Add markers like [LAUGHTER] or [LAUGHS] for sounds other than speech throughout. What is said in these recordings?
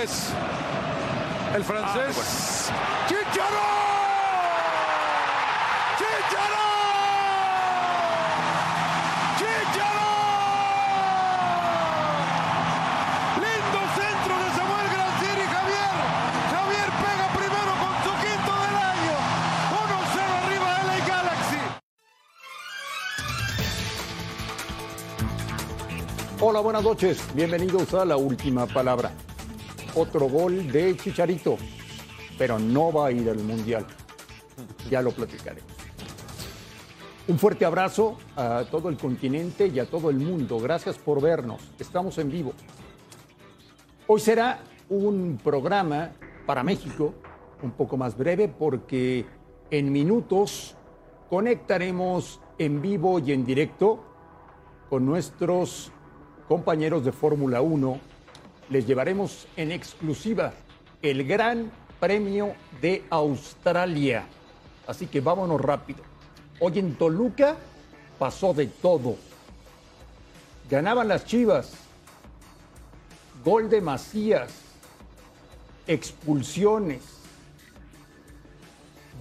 vez el francés. ¡Chicharo! ¡Chicharo! ¡Chicharo! Lindo centro de Samuel Grancieri Javier. Javier pega primero con su quinto del año. 1-0 arriba de la Galaxy. Hola, buenas noches. Bienvenidos a la última palabra. Otro gol de Chicharito, pero no va a ir al Mundial. Ya lo platicaremos. Un fuerte abrazo a todo el continente y a todo el mundo. Gracias por vernos. Estamos en vivo. Hoy será un programa para México un poco más breve porque en minutos conectaremos en vivo y en directo con nuestros compañeros de Fórmula 1. Les llevaremos en exclusiva el Gran Premio de Australia. Así que vámonos rápido. Hoy en Toluca pasó de todo. Ganaban las Chivas. Gol de Macías. Expulsiones.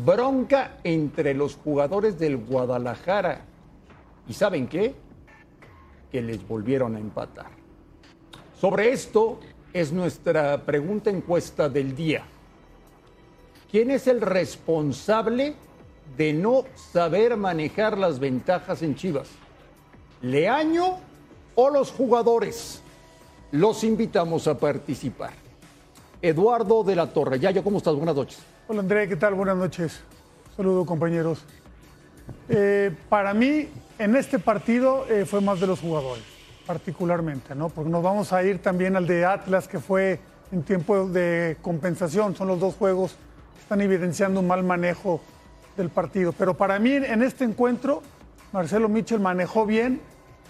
Bronca entre los jugadores del Guadalajara. ¿Y saben qué? Que les volvieron a empatar. Sobre esto es nuestra pregunta encuesta del día. ¿Quién es el responsable de no saber manejar las ventajas en Chivas? ¿Leaño o los jugadores? Los invitamos a participar. Eduardo de la Torre. Yayo, ¿cómo estás? Buenas noches. Hola André, ¿qué tal? Buenas noches. Saludos compañeros. Eh, para mí, en este partido eh, fue más de los jugadores, particularmente, ¿no? Porque nos vamos a ir también al de Atlas, que fue en tiempo de compensación. Son los dos juegos que están evidenciando un mal manejo del partido. Pero para mí, en este encuentro, Marcelo Mitchell manejó bien.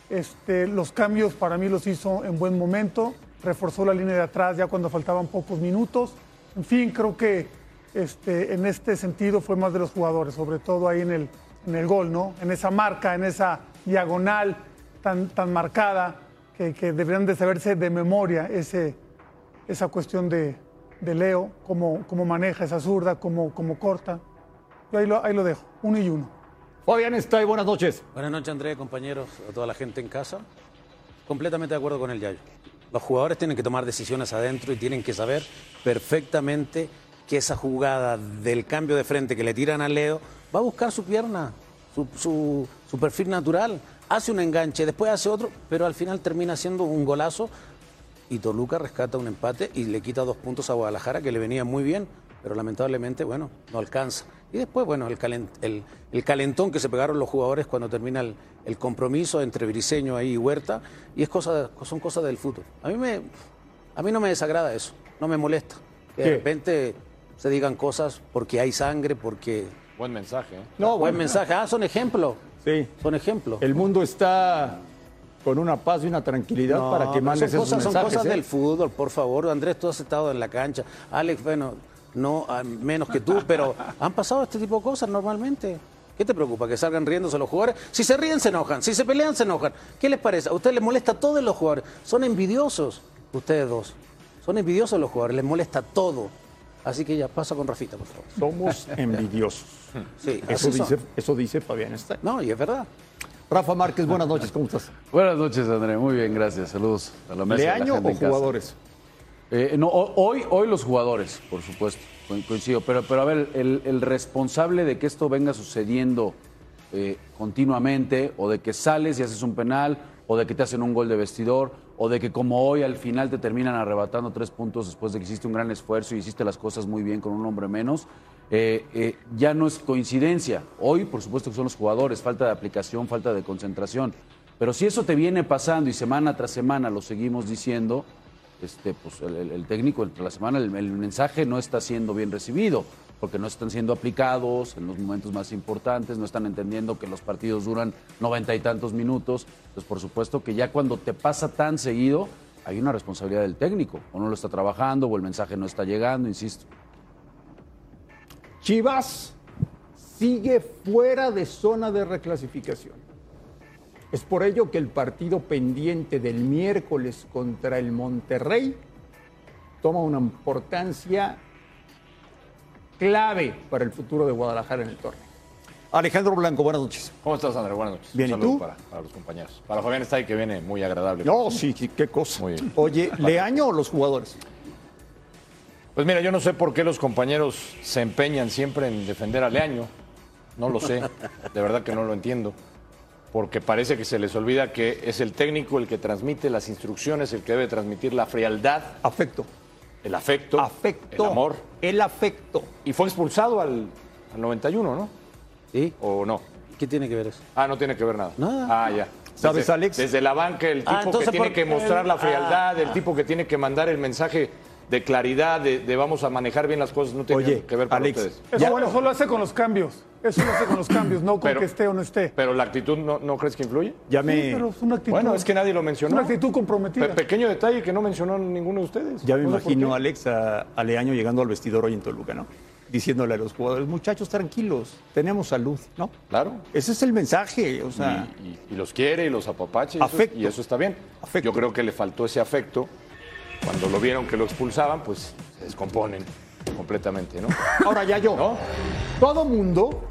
Este, los cambios para mí los hizo en buen momento. Reforzó la línea de atrás ya cuando faltaban pocos minutos. En fin, creo que este, en este sentido fue más de los jugadores, sobre todo ahí en el, en el gol, ¿no? En esa marca, en esa diagonal tan, tan marcada que, que deberían de saberse de memoria ese, esa cuestión de, de Leo, cómo, cómo maneja esa zurda, cómo, cómo corta. Yo ahí lo, ahí lo dejo, uno y uno. Fabián está buenas noches. Buenas noches, Andrés, compañeros, a toda la gente en casa. Completamente de acuerdo con el Yayo. Los jugadores tienen que tomar decisiones adentro y tienen que saber perfectamente que esa jugada del cambio de frente que le tiran a Leo va a buscar su pierna, su, su- su perfil natural. Hace un enganche, después hace otro, pero al final termina siendo un golazo y Toluca rescata un empate y le quita dos puntos a Guadalajara, que le venía muy bien, pero lamentablemente, bueno, no alcanza. Y después, bueno, el, calen- el- el calentón que se pegaron los jugadores cuando termina el, el compromiso entre Briseño ahí y Huerta, y es cosa, son cosas del fútbol. A mí, me, a mí no me desagrada eso, no me molesta. Que ¿Qué? de repente se digan cosas porque hay sangre, porque... Buen mensaje. ¿eh? No, Buen bueno, mensaje, ah, son ejemplos, Sí. son ejemplos. El mundo está con una paz y una tranquilidad No, para que mandes son esos cosas, son mensajes. cosas ¿eh? del fútbol, por favor. Andrés, tú has estado en la cancha. Alex, bueno, no ah, menos que tú, pero han pasado este tipo de cosas normalmente. ¿Qué te preocupa? Que salgan riéndose los jugadores. Si se ríen, se enojan. Si se pelean, se enojan. ¿Qué les parece? A ustedes les molesta todo en los jugadores. Son envidiosos, ustedes dos. Son envidiosos los jugadores, les molesta todo. Así que ya pasa con Rafita, por favor. Somos [LAUGHS] envidiosos. Sí, Eso son. dice, eso dice Fabián está. No, y es verdad. Rafa Márquez, buenas noches, ¿cómo estás? Buenas noches, André. Muy bien, gracias. Saludos a la mesa. a la ¿Leaño gente o en casa. jugadores? Eh, no, ho- hoy, hoy los jugadores, por supuesto, co- coincido. Pero, pero a ver, el, el responsable de que esto venga sucediendo eh, continuamente, o de que sales y haces un penal, o de que te hacen un gol de vestidor, o de que como hoy al final te terminan arrebatando tres puntos después de que hiciste un gran esfuerzo y hiciste las cosas muy bien con un hombre menos, eh, eh, ya no es coincidencia. Hoy, por supuesto que son los jugadores, falta de aplicación, falta de concentración. Pero si eso te viene pasando y semana tras semana lo seguimos diciendo, este, pues el, técnico entre la semana, el mensaje no está siendo bien recibido, porque no están siendo aplicados en los momentos más importantes, no están entendiendo que los partidos duran noventa y tantos minutos. Entonces, por supuesto que ya cuando te pasa tan seguido, hay una responsabilidad del técnico, o no lo está trabajando, o el mensaje no está llegando, insisto. Chivas sigue fuera de zona de reclasificación. Es por ello que el partido pendiente del miércoles contra el Monterrey toma una importancia clave para el futuro de Guadalajara en el torneo. Alejandro Blanco, buenas noches. ¿Cómo estás, André? Buenas noches. Bien, Un ¿y saludo tú? Para, para los compañeros. Para Fabián está ahí que viene muy agradable. No, sí, sí, qué cosa. Muy bien. Oye, ¿Leaño o los jugadores? Pues mira, yo no sé por qué los compañeros se empeñan siempre en defender a Leaño. No lo sé. De verdad que no lo entiendo. Porque parece que se les olvida que es el técnico el que transmite las instrucciones, el que debe transmitir la frialdad, Afecto. El afecto, Afecto. el amor. El afecto. Y fue expulsado al, al 91, ¿no? ¿Sí? ¿O no? ¿Qué tiene que ver eso? Ah, no tiene que ver nada. Nada. Ah, ya. ¿Sabes, Desde- Alex? Desde la banca, el tipo Ah, que entonces, tiene ¿por que mostrar la Ah. frialdad, el tipo que tiene que mandar el mensaje de claridad, de, de vamos a manejar bien las cosas, no tiene Oye, que ver con Alex, ustedes. Eso, bueno, eso lo hace con los cambios. Eso lo hace con los cambios, no con Pero- que esté o no esté. Pero la actitud, ¿no, no crees que influye? Ya Sí, me, pero es una actitud. Bueno, es que nadie lo mencionó. Una actitud comprometida. Pe- pequeño detalle que no mencionó ninguno de ustedes. ya me No imagino. Alex, a, a Leaño llegando al vestidor hoy en Toluca, ¿no? Diciéndole a los jugadores, muchachos, tranquilos, tenemos salud, ¿no? Claro. Ese es el mensaje, o sea, y, y- y los quiere y los eso, Afecto. y eso está bien. Afecto. Yo creo que le faltó ese afecto. Cuando lo vieron que lo expulsaban, pues se descomponen completamente, ¿no? Ahora ya yo. ¿No? Todo mundo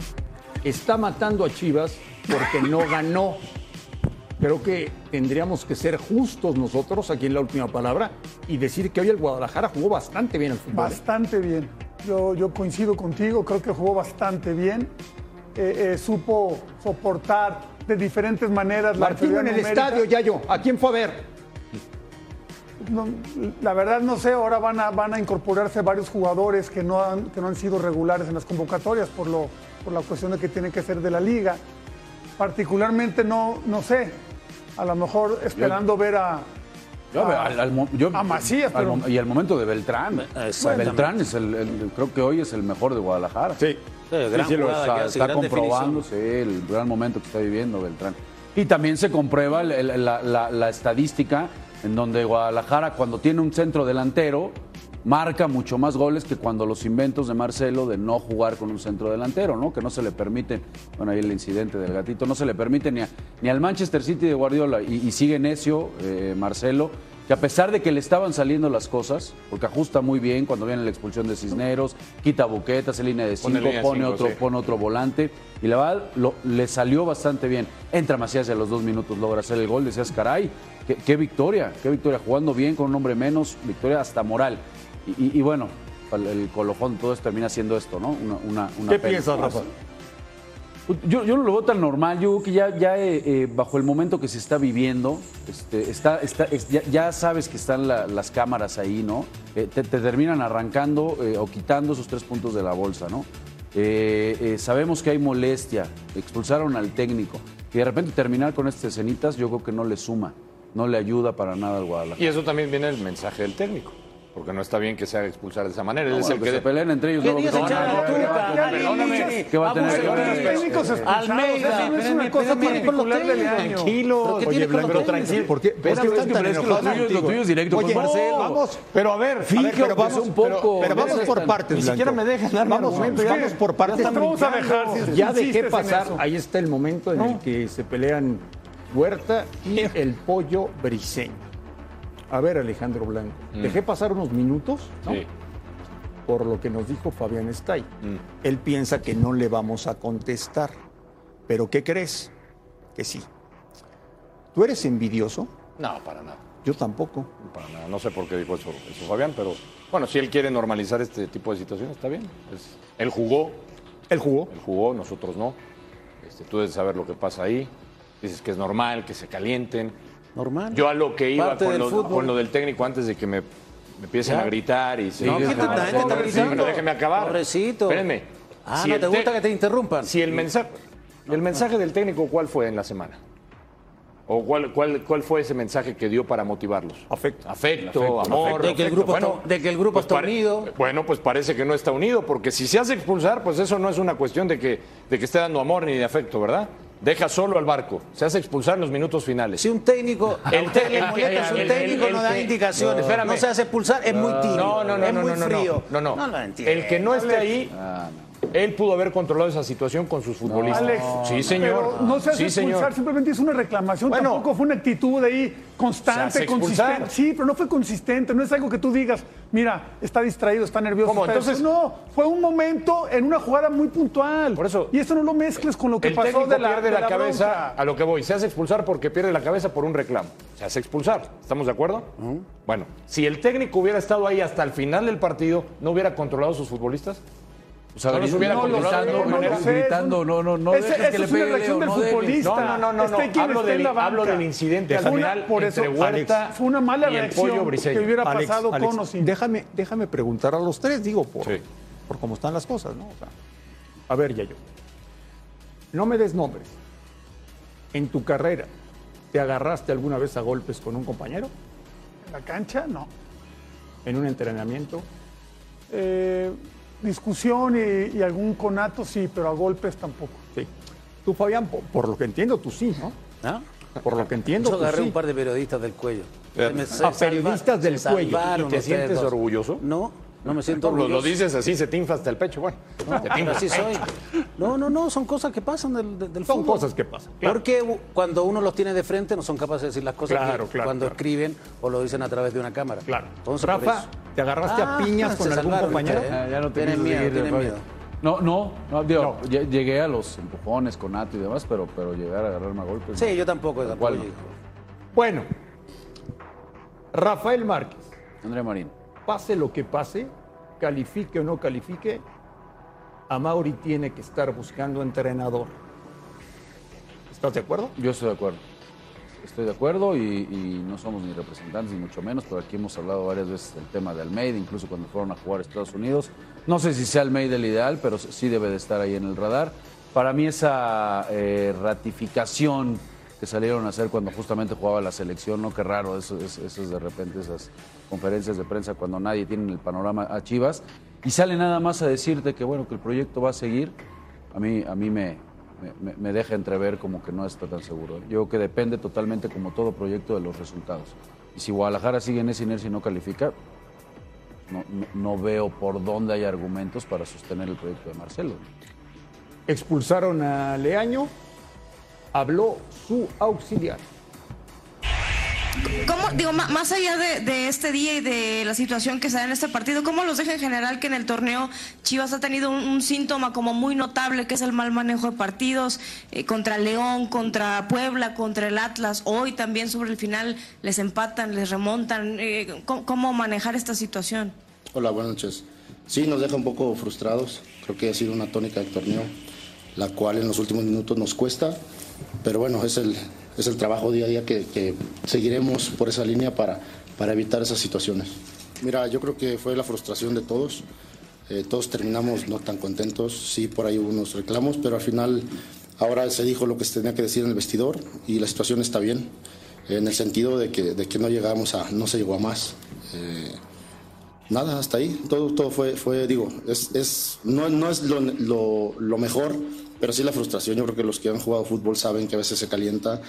está matando a Chivas porque no ganó. Creo que tendríamos que ser justos nosotros aquí en la última palabra y decir que hoy el Guadalajara jugó bastante bien al fútbol. ¿eh? Bastante bien. Yo, yo coincido contigo, creo que jugó bastante bien. Eh, eh, supo soportar de diferentes maneras la Martino en el numérica. estadio, ya yo. ¿A quién fue a ver? No, la verdad no sé, ahora van a, van a incorporarse varios jugadores que no, han, que no han sido regulares en las convocatorias por, lo, por la cuestión de que tienen que ser de la liga. Particularmente no, no sé, a lo mejor esperando ver a... Yo, a- al- al mo- yo- a Macías, al pero- mom- y al momento de Beltrán. Exactamente. Beltrán es el, el- creo que hoy es el mejor de Guadalajara. sí. Sí, gran Sí, sí, lo jugada está, que hace, está gran comprobando, el gran momento que está viviendo Beltrán. Y también se comprueba el- el- la, la- la estadística en donde Guadalajara, cuando tiene un centro delantero, marca mucho más goles que cuando los inventos de Marcelo de no jugar con un centro delantero, ¿no? Que no se le permite, bueno, ahí el incidente del gatito, no se le permite ni, al Manchester City de Guardiola y, y sigue necio eh, Marcelo, que a pesar de que le estaban saliendo las cosas, porque ajusta muy bien cuando viene la expulsión de Cisneros, quita buquetas, en línea de Pone cinco, línea pone cinco, otro, sí. pone otro volante y la verdad lo- le salió bastante bien. Entra Macías y a los dos minutos logra hacer el gol, decías, caray, qué, qué victoria, qué victoria, jugando bien con un hombre menos, victoria hasta moral. Y, y- y bueno, el, colofón de todo esto termina siendo esto, ¿no? Una, una, una ¿Qué pena. piensas, Rafa? Yo, yo lo veo tan normal, yo creo que ya, eh, eh, bajo el momento que se está viviendo, este, está, está, es- ya, sabes que están la- las cámaras ahí, ¿no? Eh, te, te terminan arrancando o quitando esos tres puntos de la bolsa, ¿no? Sabemos que hay molestia, expulsaron al técnico, y de repente terminar con estas escenitas yo creo que no le suma, no le ayuda para nada al Guadalajara. Y eso también viene el mensaje del técnico. Porque no está bien que se haga expulsar de esa manera. Él es Bueno, el que que. se peleen entre ellos. Querías no, no, perdóname. ¿Qué va a tener Almeida, es una cosa particular con los de Leaño. Tranquilo. ¿Pero qué qué, qué pero es que lo tuyo es- directo con Marcelo. Vamos, Pero a ver, Finge, vamos un poco. Pero, vamos por partes, ni siquiera me dejan dar Vamos, por partes. Ya vamos a dejar. Ya dejé pasar, ahí está el momento en el que se pelean Huerta y el pollo briseño. A ver, Alejandro Blanco, dejé pasar unos minutos, ¿no? Sí. por lo que nos dijo Fabián Stay. Mm. Él piensa que no le vamos a contestar. ¿Pero qué crees? Que sí. ¿Tú eres envidioso? No, para nada. Yo tampoco. Para nada. No sé por qué dijo eso, eso Fabián, pero bueno, si él quiere normalizar este tipo de situaciones, está bien. Es- él jugó, Él jugó. él jugó, nosotros no. Este, tú debes saber lo que pasa ahí. Dices que es normal, que se calienten. Normal. Yo a lo que iba con lo, fútbol. con lo del técnico antes de que me, me empiecen Ya. a gritar y se No, ¿quién te está- quién te está gritando? Pero déjeme acabar. Pobrecito. Espérenme. Ah, Si ¿no te te- gusta que te interrumpan? Si el mensaje, el mensaje del técnico, ¿cuál fue en la semana? ¿O cuál, cuál, cuál fue ese mensaje que dio para motivarlos? Afecto. Afecto, amor. De que el afecto. grupo está- de que el grupo está pare- unido. Bueno, pues parece que no está unido, porque si se hace expulsar, pues eso no es una cuestión de que, de que esté dando amor ni de afecto, ¿verdad? Deja solo al barco. Se hace expulsar en los minutos finales. Si un técnico, El molesta, si un técnico no da indicaciones, No, no se hace expulsar, es muy tibio, No, no, no, es no, muy no, no, frío. No, no. No lo entiendo. El que no esté ahí, Ah, él pudo haber controlado esa situación con sus futbolistas. Alex, sí, señor. Pero no se hace sí, expulsar, señor. simplemente es una reclamación. Bueno. Tampoco fue una actitud ahí constante, consistente. Sí, pero no fue consistente. No es algo que tú digas, mira, está distraído, está nervioso. ¿Cómo? está Entonces- eso. No, fue un momento en una jugada muy puntual. Por eso- Y esto no lo mezcles con lo que El pasó técnico de la, pierde de la, cabeza bronca. a lo que voy. Se hace expulsar porque pierde la cabeza por un reclamo. Se hace expulsar. ¿Estamos de acuerdo? Bueno, si el técnico hubiera estado ahí hasta el final del partido, ¿no hubiera controlado a sus futbolistas? O sea, No los hubiera No ninguna no sé. Gritando, no, no, no Ese- dejes esa que le es pegue Leo, del no futbolista. No, no, no, no, Esté no. Hablo del, hablo del incidente al final por eso, entre Huerta Fue una mala reacción que hubiera Alex, pasado Alex, con o sin. Déjame, déjame preguntar a los tres, digo, por, Sí. por cómo están las cosas, ¿no? O sea, a ver, Yayo. No me des nombres. En tu carrera, ¿te agarraste alguna vez a golpes con un compañero? En la cancha, no. ¿En un entrenamiento? Eh, discusión y, y algún conato, sí, pero a golpes tampoco. Sí. Tú, Fabián, por, por lo que entiendo, tú sí, ¿no? ¿Ah? Por lo que entiendo, Yo tú agarré sí. un par de periodistas del cuello. Eh, Me- a periodistas del cuello. ¿Y te sientes dos. orgulloso? No, no me siento Lo, lo orgulloso. dices así, se te hasta el pecho. Bueno, No, te pero así soy. No, no, no, son cosas que pasan del, del, Son fútbol. cosas que pasan, claro. Porque cuando uno los tiene de frente no son capaces de decir las cosas Claro, que claro, cuando claro. escriben o lo dicen a través de una cámara. Claro. Entonces, por Rafa, eso. ¿Te agarraste a Ah, piñas con algún salvaron compañero? ya no te Tienen miedo, seguir, tienen Fabio. miedo. No, no, no, digo, lle- llegué a los empujones con Nato y demás, pero, pero llegar a agarrarme a golpes. Sí, yo tampoco. Tampoco cual no. Bueno, Rafael Márquez, André Marín. pase lo que pase, califique o no califique, a Mauri tiene que estar buscando entrenador. ¿Estás de acuerdo? Yo estoy de acuerdo. Estoy de acuerdo y, no somos ni representantes ni mucho menos, pero aquí hemos hablado varias veces del tema de Almeida, incluso cuando fueron a jugar a Estados Unidos. No sé si sea Almeida el ideal, pero sí debe de estar ahí en el radar. Para mí esa eh, ratificación que salieron a hacer cuando justamente jugaba la selección, ¿no? Qué raro, eso, es- eso es de repente esas conferencias de prensa cuando nadie tiene el panorama a Chivas y sale nada más a decirte que bueno, que el proyecto va a seguir. A mí, a mí me, me, deja entrever como que no está tan seguro. Yo creo que depende totalmente, como todo proyecto, de los resultados. Y si Guadalajara sigue en esa inercia y no califica, no- no veo por dónde hay argumentos para sostener el proyecto de Marcelo. Expulsaron a Leaño, habló su auxiliar. ¿Cómo, digo, más allá de, este día y de la situación que se da en este partido, ¿cómo los deja en general que en el torneo Chivas ha tenido un, un síntoma como muy notable, que es el mal manejo de partidos eh, contra León, contra Puebla, contra el Atlas? Hoy también sobre el final les empatan, les remontan. eh, ¿cómo, cómo manejar esta situación? Hola, buenas noches. Sí, nos deja un poco frustrados. Creo que ha sido una tónica del torneo, la cual en los últimos minutos nos cuesta. Pero bueno, es el, es el trabajo día a día que, seguiremos por esa línea para, para evitar esas situaciones. Mira, yo creo que fue la frustración de todos. Eh, todos terminamos no tan contentos. Sí, por ahí hubo unos reclamos, pero al final ahora se dijo lo que se tenía que decir en el vestidor y la situación está bien. En el sentido de que, de que no llegamos a, no se llegó a más. Eh, nada, hasta ahí. Todo, todo fue, fue digo, es, es, no, no es lo, lo, lo mejor, pero sí la frustración. Yo creo que los que han jugado fútbol saben que a veces se calienta.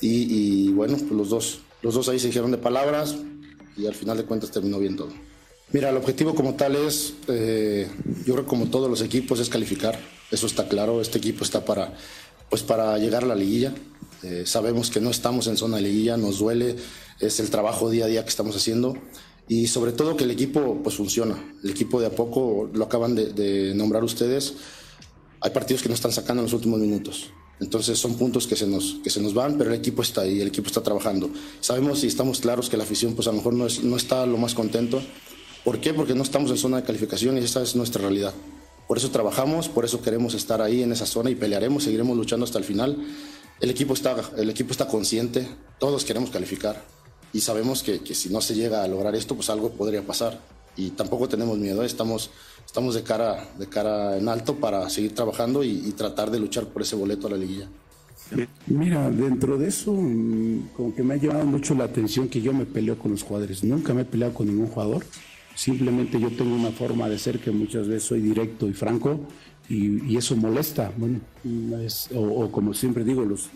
Y, bueno, pues los dos, los dos ahí se dijeron de palabras y al final de cuentas terminó bien todo. Mira, el objetivo como tal es, eh, yo creo que como todos los equipos, es calificar. Eso está claro. Este equipo está para, pues para llegar a la liguilla. Eh, sabemos que no estamos en zona de liguilla, nos duele, es el trabajo día a día que estamos haciendo y sobre todo que el equipo pues funciona. El equipo de a poco, lo acaban de, de nombrar ustedes, hay partidos que no están sacando en los últimos minutos. Entonces son puntos que se, nos, que se nos van, pero el equipo está ahí, el equipo está trabajando. Sabemos y estamos claros que la afición pues a lo mejor no, es, no está lo más contento. ¿Por qué? Porque no estamos en zona de calificación y esa es nuestra realidad. Por eso trabajamos, por eso queremos estar ahí en esa zona y pelearemos, seguiremos luchando hasta el final. el equipo está, el equipo está consciente, todos queremos calificar y sabemos que, que si no se llega a lograr esto, pues algo podría pasar. Y tampoco tenemos miedo, ¿eh? estamos, estamos de, cara, de cara en alto para seguir trabajando y, y tratar de luchar por ese boleto a la liguilla. Mira, dentro de eso, mm, como que me ha llamado mucho la atención que yo me peleo con los jugadores. Nunca me he peleado con ningún jugador. Simplemente yo tengo una forma de ser que muchas veces soy directo y franco y, y eso molesta. Bueno, es- o, o como siempre digo, los,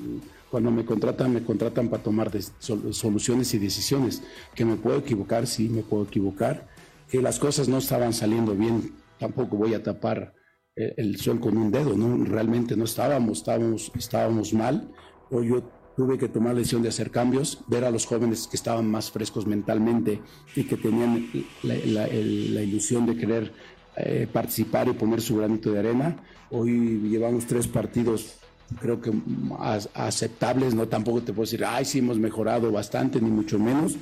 cuando me contratan, me contratan para tomar des- soluciones y decisiones. Que me puedo equivocar, sí, me puedo equivocar. Que las cosas no estaban saliendo bien, tampoco voy a tapar eh, el sol con un dedo, ¿no? Realmente no estábamos, estábamos, estábamos mal. O yo tuve que tomar la decisión de hacer cambios, ver a los jóvenes que estaban más frescos mentalmente y que tenían la, ilusión de querer eh, participar y poner su granito de arena. Hoy llevamos tres partidos creo que aceptables, no tampoco te puedo decir, ay, sí hemos mejorado bastante, ni mucho menos.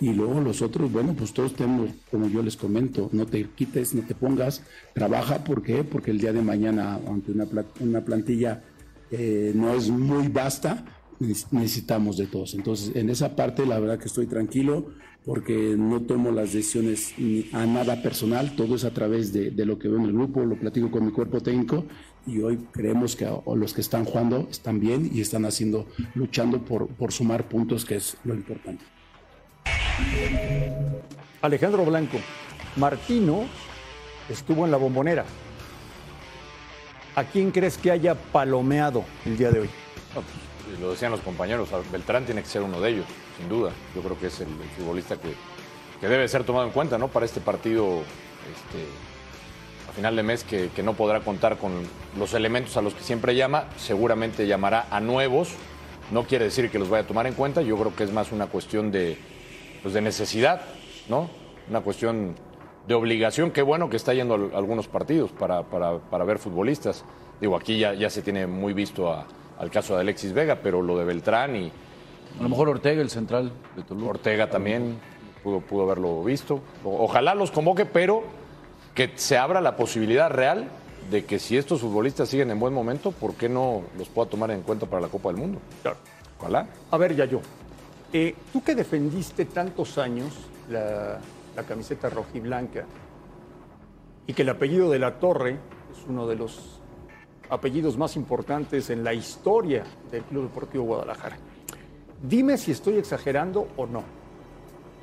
Y luego los otros, bueno, pues todos tenemos, como yo les comento, no te quites, no te pongas, trabaja, ¿por qué? Porque el día de mañana, aunque una, una plantilla eh, no es muy vasta, neces- necesitamos de todos. Entonces, en esa parte, la verdad que estoy tranquilo, porque no tomo las decisiones a nada personal, todo es a través de, de lo que veo en el grupo, lo platico con mi cuerpo técnico, y hoy creemos que los que están jugando están bien y están haciendo, luchando por, por sumar puntos, que es lo importante. Alejandro Blanco, Martino estuvo en la bombonera. ¿A quién crees que haya palomeado el día de hoy? Pues, lo decían los compañeros, Beltrán tiene que ser uno de ellos, sin duda. Yo creo que es el, el futbolista que, que debe ser tomado en cuenta ¿no? para este partido este, a final de mes que, que no podrá contar con los elementos a los que siempre llama. Seguramente llamará a nuevos. No quiere decir que los vaya a tomar en cuenta. Yo creo que es más una cuestión de, pues, de necesidad, ¿no? Una cuestión de obligación. Qué bueno que está yendo a algunos partidos para, para- para ver futbolistas. Digo, aquí ya, ya se tiene muy visto a- al caso de Alexis Vega, pero lo de Beltrán y A lo mejor Ortega, el central de Toluca. Ortega también pudo, pudo haberlo visto. O- ojalá los convoque, pero que se abra la posibilidad real de que si estos futbolistas siguen en buen momento, ¿por qué no los pueda tomar en cuenta para la Copa del Mundo? Claro. Ojalá. A ver, Yayo, eh, tú que defendiste tantos años la, camiseta rojiblanca y que el apellido de la Torre es uno de los apellidos más importantes en la historia del Club Deportivo Guadalajara. Dime si estoy exagerando o no.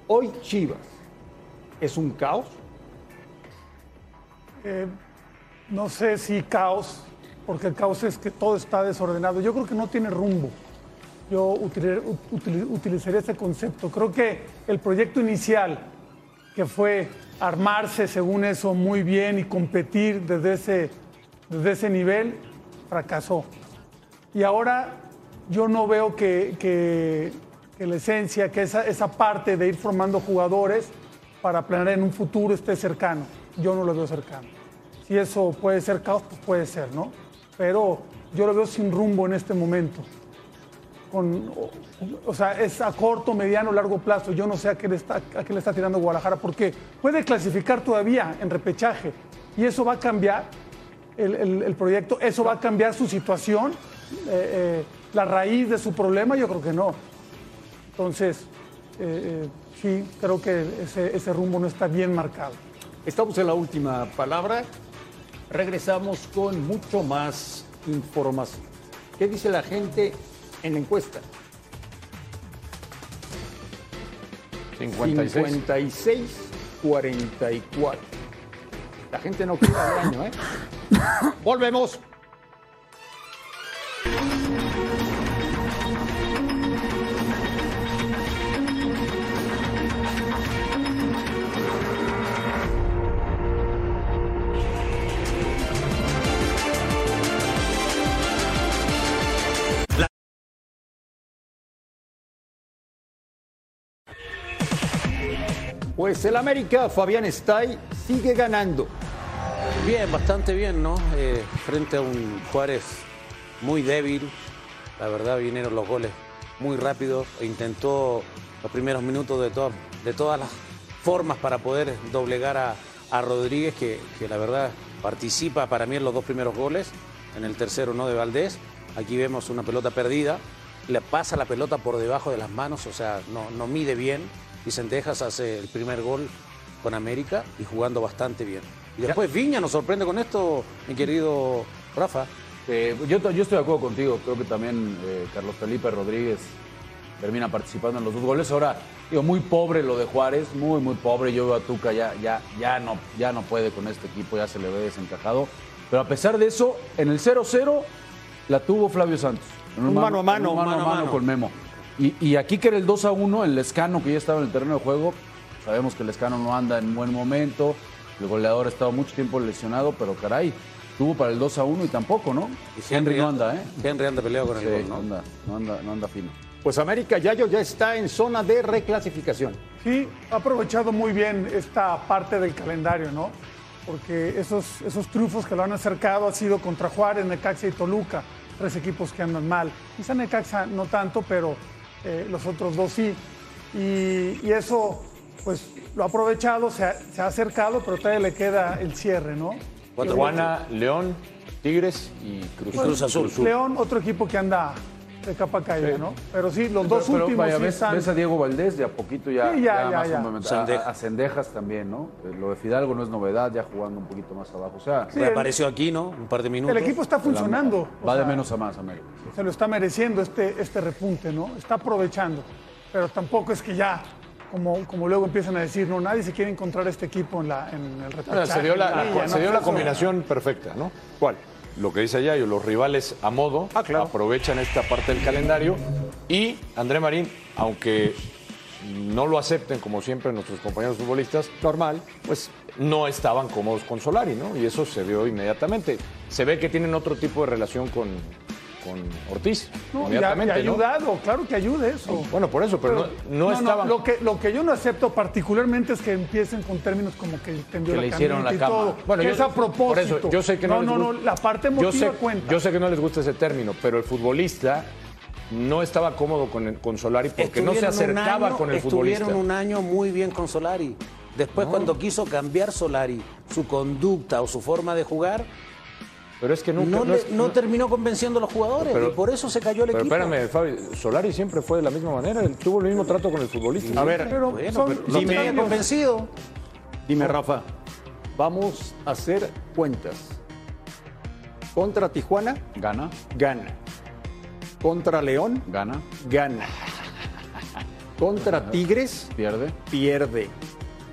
Hoy Chivas es un caos. Eh, no sé si caos, porque el caos es que todo está desordenado. Yo creo que no tiene rumbo. Yo util- util- utilizaría ese concepto. Creo que el proyecto inicial, que fue armarse según eso muy bien y competir desde ese, desde ese nivel, fracasó. Y ahora yo no veo que, que- que la esencia, que esa, esa parte de ir formando jugadores para planear en un futuro esté cercano. Yo no lo veo cercano. Si eso puede ser caos, pues puede ser, ¿no? Pero yo lo veo sin rumbo en este momento. O, sea, es a corto, mediano, largo plazo. Yo no sé a qué, le está, a qué le está tirando Guadalajara, porque puede clasificar todavía en repechaje. Y eso va a cambiar el, proyecto, eso va a cambiar su situación, eh, eh, la raíz de su problema, yo creo que no. Entonces, eh, sí, creo que ese rumbo no está bien marcado. Estamos en la última palabra. Regresamos con mucho más información. ¿Qué dice la gente en la encuesta? 56. 56, 44. La gente no quiere al año, ¿eh? [LAUGHS] Volvemos. Pues el América, Fabián Stay, sigue ganando. Bien, bastante bien, ¿no? Eh, frente a un Juárez muy débil. La verdad, vinieron los goles muy rápidos. E intentó los primeros minutos de, to- de todas las formas para poder doblegar a, a Rodríguez, que, que la verdad participa para mí en los dos primeros goles. En el tercero, no de Valdés. Aquí vemos una pelota perdida, le pasa la pelota por debajo de las manos, o sea, no, no mide bien. Y Sendejas hace el primer gol con América y jugando bastante bien. Y después Viña nos sorprende con esto, mi querido Rafa. Eh, yo, yo estoy de acuerdo contigo, creo que también eh, Carlos Felipe Rodríguez termina participando en los dos goles. Ahora, digo, muy pobre lo de Juárez, muy, muy pobre. Yo veo a Tuca ya, ya, ya, no, ya no puede con este equipo, ya se le ve desencajado. Pero a pesar de eso, en el 0-0 la tuvo Flavio Santos. En Un mano a mano, en un mano, mano mano. con Memo. Y, y aquí que era el 2 a 1, el Lescano que ya estaba en el terreno de juego, sabemos que el Lescano no anda en buen momento, el goleador ha estado mucho tiempo lesionado, pero caray, tuvo para el 2 a 1 y tampoco, ¿no? Y Henry no anda, ¿eh? Henry anda peleado con el gol, no ¿no? anda, no anda, no anda fino. Pues América Yayo ya está en zona de reclasificación. Sí, ha aprovechado muy bien esta parte del calendario, ¿no? Porque esos, esos triunfos que lo han acercado ha sido contra Juárez, Necaxa y Toluca, tres equipos que andan mal. Quizá Necaxa no tanto, pero eh, los otros dos sí. Y, y eso, pues, lo ha aprovechado, se ha, se ha acercado, pero todavía le queda el cierre, ¿no? Tijuana, León, Tigres y Cruz, Cruz Azul. León, otro equipo que anda de capa caída, ¿no? Pero sí, los dos Pero- pero últimos vaya, sí ves, están... ves a Diego Valdés, de a poquito ya, Sí, ya, ya, más ya. fundamental. Sendejas. A, a Sendejas también, ¿no? Eh, Lo de Fidalgo no es novedad, ya jugando un poquito más abajo. O sea, Sí, Reapareció aquí, ¿no? Un par de minutos. El equipo está funcionando. o va de sea, menos a más, América. se lo está mereciendo este, este repunte, ¿no? Está aprovechando. Pero tampoco es que ya, como, como luego empiezan a decir, no, nadie se quiere encontrar este equipo en, la, en el Ahora, repechaje. se dio la, se dio la combinación perfecta, ¿no? ¿Cuál? Lo que dice Yayo, los rivales a modo Ah, claro. aprovechan esta parte del calendario y André Marín, aunque no lo acepten como siempre nuestros compañeros futbolistas, Normal. pues no estaban cómodos con Solari, ¿no? Y eso se vio inmediatamente. Se ve que tienen otro tipo de relación con, con Ortiz, No, y ha, y ha inmediatamente, ¿no? ayudado, claro que ayuda eso. Bueno, por eso, pero, no, no estaban... lo, que, lo que yo no acepto particularmente es que empiecen con términos como que tendió Que la le hicieron la y cama. todo. Bueno, que yo- es a propósito. Por eso, yo sé que no, no, les no, no, la parte yo emotiva sé, cuenta. Yo sé que no les gusta ese término, pero el futbolista no estaba cómodo con, el- con Solari porque no se acercaba año- con el futbolista. Estuvieron un año muy bien con Solari. Después, cuando quiso cambiar Solari su conducta o su forma de jugar, Pero es que nunca... no, no es- no no- terminó convenciendo a los jugadores Pero- y por eso se cayó el pero equipo. espérame, Fabi, Solari siempre fue de la misma manera, él tuvo el mismo trato con el futbolista. A ver, Pero Bueno, son- pero son lo tenía cambios. convencido. dime, Rafa. Vamos a hacer cuentas. Contra Tijuana, Gana, gana. Contra León, gana, gana. Contra Tigres, pierde, pierde.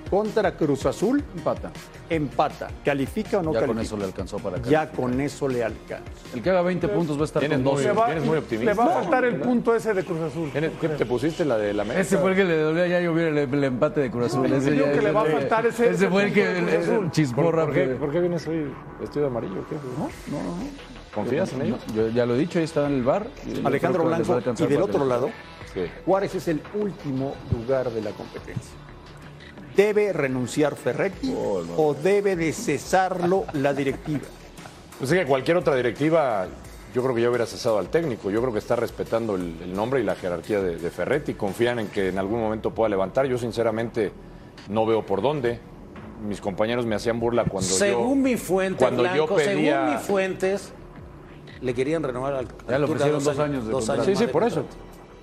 Contra Cruz Azul, empata. empata. ¿Califica o no ya con califica? eso le alcanzó para ya calificar. con eso le alcanza. El que haga 20 puntos va a estar con muy 12. le va, Eres muy optimista. le va a faltar el punto ese de Cruz Azul. ¿Tienes- qué te pusiste la de la mesa? Ese fue el que le dolió a Yayo el, el empate de Cruz Azul. yo Ese ya- que le va a faltar ese- Ese fue el que el- Cruz Azul. el chispó ¿Por, por qué, por qué vienes hoy vestido de amarillo? ¿Qué? ¿No? No, no, no. ¿Confías en ellos? Yo ya lo he dicho, ahí está en el bar. Alejandro Blanco, y del otro lado, Sí. Juárez es el último lugar de la competencia. ¿Debe renunciar Ferretti o debe de cesarlo la directiva? Pues es que cualquier otra directiva, yo creo que ya hubiera cesado al técnico. Yo creo que está respetando el, el nombre y la jerarquía de, de Ferretti. Confían en que en algún momento pueda levantar. Yo, sinceramente, no veo por dónde. Mis compañeros me hacían burla cuando según yo. mi fuente, cuando yo Blanco, pedía- según mis fuentes, le querían renovar al, Ya le ofrecieron dos años de contrato. Sí, más sí, de por eso.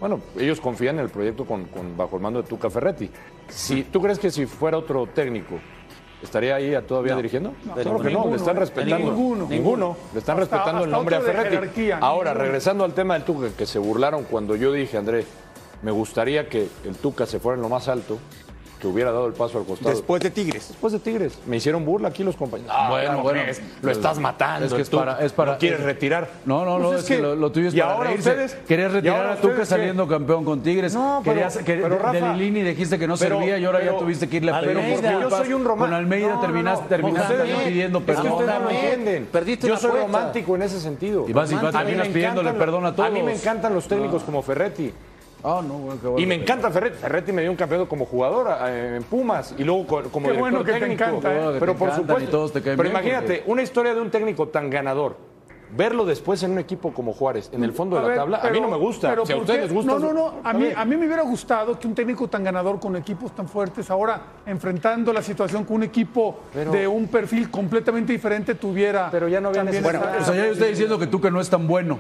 Bueno, ellos confían en el proyecto con, con- bajo el mando de Tuca Ferretti. Si, ¿Tú crees que si fuera otro técnico, estaría ahí todavía dirigiendo? de claro que no, le están respetando. Ninguno. Ninguno. Le están Hasta- respetando el nombre a Ferretti. Ahora, ninguno. regresando al tema del Tuca, que se burlaron cuando yo dije, André, me gustaría que el Tuca se fuera en lo más alto, que hubiera dado el paso al costado. Después de Tigres. Después de Tigres. Me hicieron burla aquí los compañeros. Ah, Bueno, ¿cómo bueno, crees? pues, lo estás matando. es que es tú para- es para- ¿No quieres es- retirar? No, no, no, Pues es, que, lo, lo tuyo es ¿y para ahora reírse. ustedes? Querías ¿Y retirar ahora a Tuca saliendo campeón con Tigres. No, pero- Querías, que, pero, Rafa, de Lilini dijiste que no pero- servía y ahora ya pero- tuviste que irle a pedir porque yo soy un román- Con Almeida No, no, terminaste, no. pidiendo Es que perdón. ustedes no entienden. perdiste Yo soy romántico en ese sentido. Y vas y vas- terminas pidiéndole perdón a todos. A mí me encantan los técnicos como Ferretti. Ah, no, bueno, qué bueno. Y me encanta Ferretti. Ferretti me dio un campeonato como jugador eh, en Pumas y luego co- como Qué director bueno que te técnico. encanta, ¿eh? Que te Pero por supuesto. y todos te caen pero bien, imagínate, porque- una historia de un técnico tan ganador. Verlo después en un equipo como Juárez, en el fondo de la ver, tabla, a mí no me gusta. pero si a ¿por ustedes les gusta. No, no, no. A mí, a mí me hubiera gustado que un técnico tan ganador con equipos tan fuertes, ahora enfrentando la situación con un equipo Pero- de un perfil completamente diferente, tuviera. Pero ya no había necesidad. esa- O sea, ya yo estoy diciendo que Tuca no es tan bueno.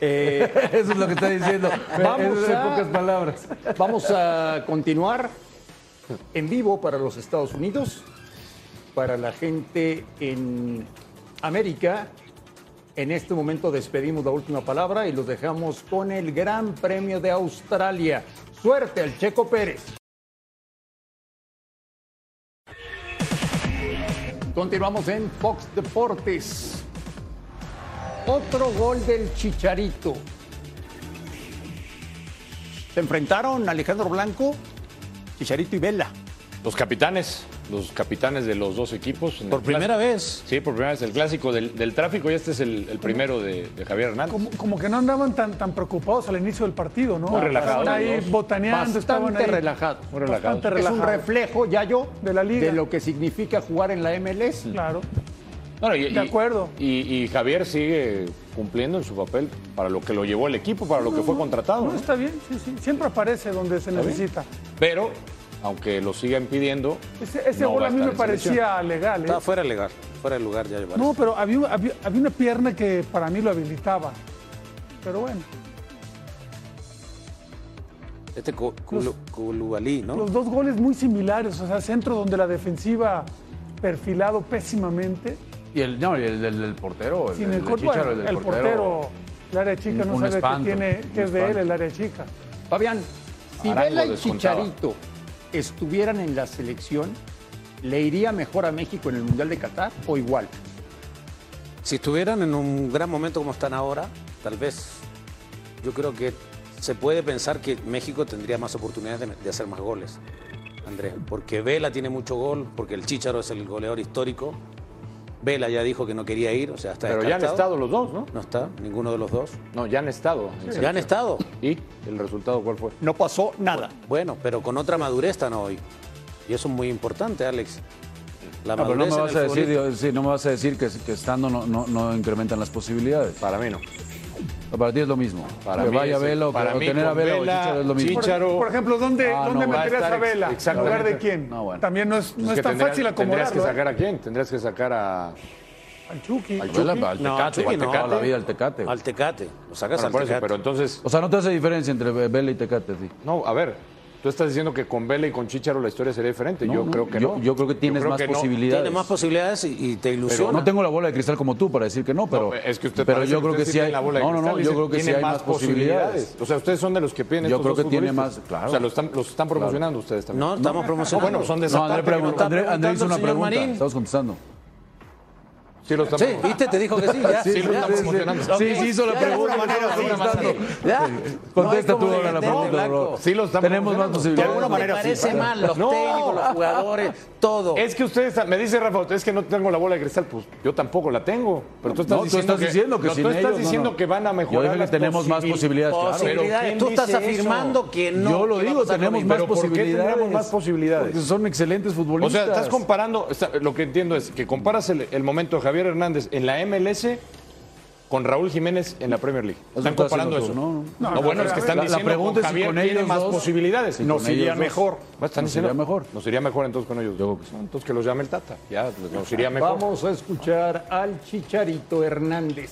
Eh, [LAUGHS] Eso es lo que está diciendo. [LAUGHS] Vamos es a- pocas palabras. Vamos a continuar en vivo para los Estados Unidos, para la gente en América. En este momento despedimos la última palabra y los dejamos con el Gran Premio de Australia. Suerte al Checo Pérez. Continuamos en Fox Deportes. Otro gol del Chicharito. Se enfrentaron Alejandro Blanco, Chicharito y Vela. Los capitanes, los capitanes de los dos equipos. Por primera clásico. vez. Sí, por primera vez el clásico del, del tráfico y este es el, el primero de, de Javier Hernández. Como, como que no andaban tan, tan preocupados al inicio del partido, ¿no? Muy relajados Estaban ahí dos. botaneando, estaban Bastante ahí. relajado. Muy relajados. Bastante Es un relajados. reflejo, ya yo, De la liga. de lo que significa jugar en la MLS. Claro. Bueno, y- De acuerdo. Y, y Javier sigue cumpliendo en su papel para lo que lo llevó el equipo, para lo que fue contratado. No, ¿no? está bien, sí, sí. Siempre aparece donde se bien. necesita. Pero, aunque lo sigan pidiendo, Ese, ese No gol a mí me parecía legal, ¿eh? Estaba fuera de lugar, fuera de lugar ya. No, pero había, había, había una pierna que para mí lo habilitaba. Pero bueno, Este Koulibaly, ¿no? los dos goles muy similares, o sea, centro donde la defensiva perfilado pésimamente. Y el, no, y el del, del portero, el, Sin el, el del el portero, el área chica Un- no un sabe espanto, que tiene, que es de él el área chica. Fabián, si Arango Vela y. Chicharito estuvieran en la selección, ¿le iría mejor a México en el Mundial de Qatar o igual? Si estuvieran en un gran momento como están ahora, tal vez yo creo que se puede pensar que México tendría más oportunidades de, de hacer más goles, Andrés, porque Vela tiene mucho gol, porque el Chícharo es el goleador histórico. Vela ya dijo que no quería ir, o sea, está pero ya han estado los dos, ¿no? No está, ninguno de los dos. No, ya han estado. Ya han estado. ¿Y el resultado cuál fue? No pasó nada. Bueno, pero con otra madurez están hoy. Y eso es muy importante, Alex. La No, pero no me vas a decir, digo, sí, no me vas a decir que, que estando no, no, no incrementan las posibilidades. Para mí no. Para ti es lo mismo. Para que vaya Vela o, para o mí tener a Vela o Vela, Chícharo es lo mismo. Por, ejemplo, ¿dónde, Ah, dónde no, a meterías estar a Vela? ex- ¿En lugar de quién? No, bueno. También no es, no Es tan tendrías- fácil Tendrías que acomodarlo. sacar a quién? Tendrías que sacar a. Al Chucky. Al Vela, al Tecate, Chucky al no. Tecate, la vida al Tecate. Al Tecate. Lo sacas Bueno, al por eso, Tecate. pero entonces. O sea, no te hace diferencia entre Vela y Tecate, sí. No, a ver. Tú estás diciendo que con Vela y con Chicharo la historia sería diferente. No, yo no, creo que yo- no. yo creo que tienes más que no. posibilidades. Tiene más posibilidades y, y te ilusiona. No tengo la bola de cristal como tú para decir que no, pero, No, es que usted pero yo creo usted que sí tiene hay. la bola de No, no, no, yo creo que sí tiene hay más posibilidades. O sea, ustedes son de los que piden Yo estos creo dos que tiene más, claro. O sea, los están, los están promocionando ustedes también. No, estamos promocionando. bueno, son de esa No, André, preguntó- hizo una pregunta. Marín. Estamos contestando. Sí, lo Sí, promocionando. ¿viste? Te dijo que sí. Ya. Sí, lo Ya. están promocionando. Sí, sí hizo la pregunta. alguna manera, estamos sí, contestando. Ya. Contesta tú ahora la pregunta, bro. Sí lo están Tenemos más posibilidades. De alguna manera Me sí. parece mal los No. técnicos, los jugadores, todo. Es que ustedes, me dice Rafa, es que no tengo la bola de cristal, pues yo tampoco la tengo. Pero tú estás No, tú diciendo estás diciendo que no, sin tú estás ellos, diciendo no. que van a Yo mejorar dije que las tenemos más posibil- posibilidades. Posibilidades. ¿quién Tú estás afirmando que no. Yo lo que digo, lo tenemos más Pero ¿por qué posibilidades. tendríamos más posibilidades? Porque son excelentes O futbolistas. sea, estás comparando, lo que entiendo es que comparas el, el momento de Javier Hernández en la MLS con Raúl Jiménez en la Premier League. Están comparando eso. No, no, no. bueno, es que están La- la diciendo pregunta con es si Javier con tiene ellos más dos- posibilidades. si Nos iría mejor. Están Nos diciendo- iría mejor. Nos iría mejor entonces con ellos. Yo creo que sí. Entonces que los llame el Tata. Ya, pues, nos iría mejor. Vamos a escuchar al Chicharito Hernández.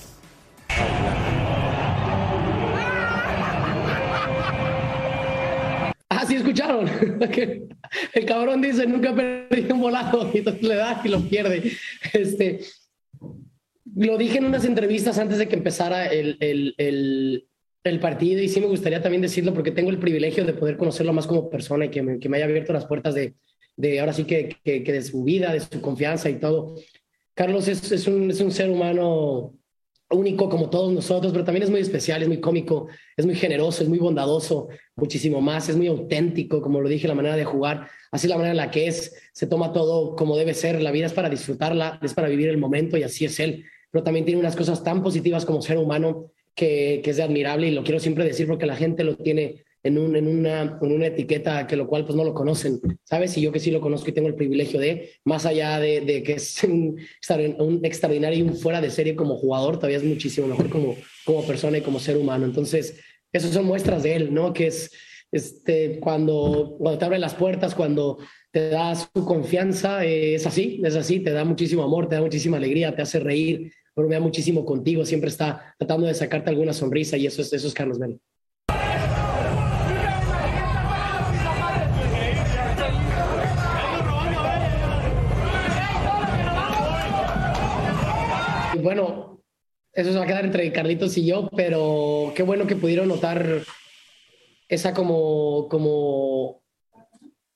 Ah, sí escucharon. [LAUGHS] El cabrón dice, nunca perdí un volado [LAUGHS] y entonces le da y lo pierde. Este, lo dije en unas entrevistas antes de que empezara el, el, el, el partido y sí me gustaría también decirlo porque tengo el privilegio de poder conocerlo más como persona y que me, que me haya abierto las puertas de, de ahora sí que, que, que de su vida, de su confianza y todo. Carlos es, es, un, es un ser humano único como todos nosotros, pero también es muy especial, es muy cómico, es muy generoso, es muy bondadoso, muchísimo más, es muy auténtico, como lo dije, la manera de jugar, así la manera en la que es, se toma todo como debe ser, la vida es para disfrutarla, es para vivir el momento y así es él, pero también tiene unas cosas tan positivas como ser humano que, que es de admirable y lo quiero siempre decir porque la gente lo tiene en, un, en, una, en una etiqueta que lo cual pues no lo conocen, ¿sabes? Y yo que sí lo conozco y tengo el privilegio de, más allá de, de que es [LAUGHS] un, un extraordinario y un fuera de serie como jugador, todavía es muchísimo mejor como, como persona y como ser humano. Entonces, esas son muestras de él, ¿no? Que es este, cuando, cuando te abre las puertas, cuando te da su confianza, eh, es así, es así, te da muchísimo amor, te da muchísima alegría, te hace reír, bromea muchísimo contigo, siempre está tratando de sacarte alguna sonrisa y eso es, eso es Carlos Vela. Bueno, eso se va a quedar entre Carlitos y yo, pero qué bueno que pudieron notar esa como, como,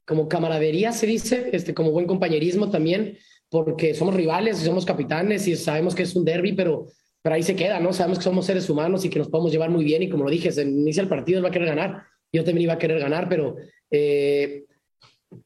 como camaradería, se dice, este, como buen compañerismo también, porque somos rivales y somos capitanes y sabemos que es un derby, pero, pero ahí se queda, ¿no? Sabemos que somos seres humanos y que nos podemos llevar muy bien y como lo dije, se inicia el partido, él va a querer ganar, yo también iba a querer ganar, pero eh,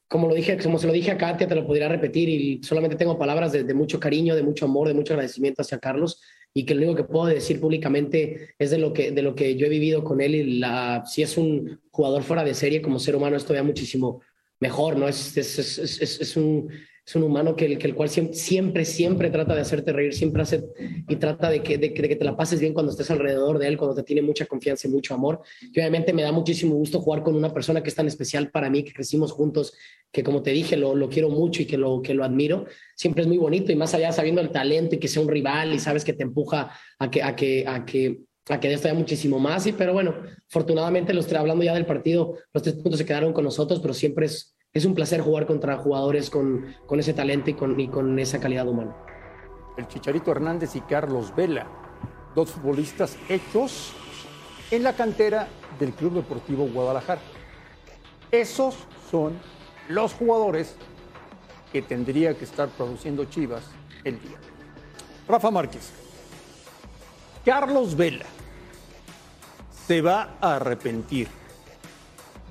como lo dije, como se lo dije a Katia, te lo podría repetir y solamente tengo palabras de, de, mucho cariño, de mucho amor, de mucho agradecimiento hacia Carlos y que lo único que puedo decir públicamente es de lo que, de lo que yo he vivido con él y la, si es un jugador fuera de serie como ser humano es todavía muchísimo mejor, ¿no? Es, es, es, es un, es un humano que el, que el cual siempre, siempre, siempre trata de hacerte reír, siempre hace y trata de que, de, de, que te la pases bien cuando estés alrededor de él, cuando te tiene mucha confianza y mucho amor. Y obviamente me da muchísimo gusto jugar con una persona que es tan especial para mí, que crecimos juntos, que como te dije, lo, lo quiero mucho y que lo, que lo admiro. Siempre es muy bonito y más allá sabiendo el talento y que sea un rival y sabes que te empuja a que, a que, a que a que haya muchísimo más, sí, pero bueno, afortunadamente los hablando ya del partido, los tres puntos se quedaron con nosotros, pero siempre es, es un placer jugar contra jugadores con, con ese talento y con, y con esa calidad humana. El Chicharito Hernández y Carlos Vela, dos futbolistas hechos en la cantera del Club Deportivo Guadalajara. Esos son los jugadores que tendría que estar produciendo Chivas el día. Rafa Márquez, Carlos Vela se va a arrepentir